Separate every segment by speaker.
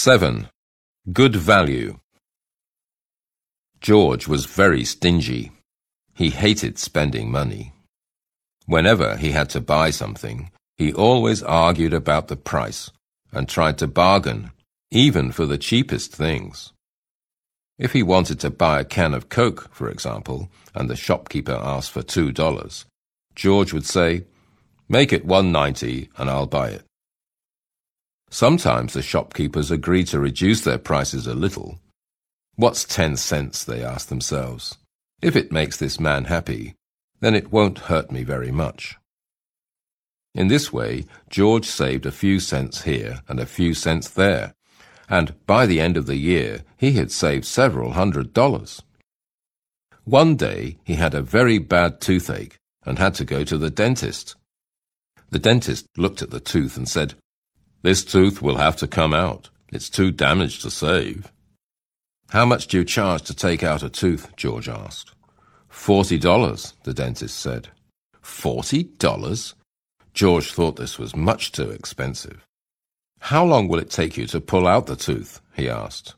Speaker 1: 7. Good value. George was very stingy. He hated spending money. Whenever he had to buy something, he always argued about the price and tried to bargain, even for the cheapest things. If he wanted to buy a can of Coke, for example, and the shopkeeper asked for two dollars, George would say, Make it one ninety and I'll buy it. Sometimes the shopkeepers agree to reduce their prices a little. What's ten cents, they ask themselves. If it makes this man happy, then it won't hurt me very much. In this way, George saved a few cents here and a few cents there, and by the end of the year he had saved several hundred dollars. One day he had a very bad toothache and had to go to the dentist. The dentist looked at the tooth and said, this tooth will have to come out. It's too damaged to save. How much do you charge to take out a tooth? George asked. Forty dollars, the dentist said. Forty dollars? George thought this was much too expensive. How long will it take you to pull out the tooth? he asked.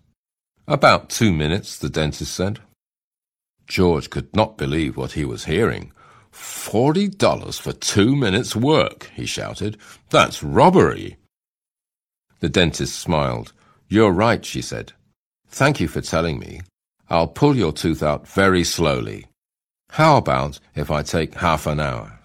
Speaker 1: About two minutes, the dentist said. George could not believe what he was hearing. Forty dollars for two minutes' work, he shouted. That's robbery. The dentist smiled. You're right, she said. Thank you for telling me. I'll pull your tooth out very slowly. How about if I take half an hour?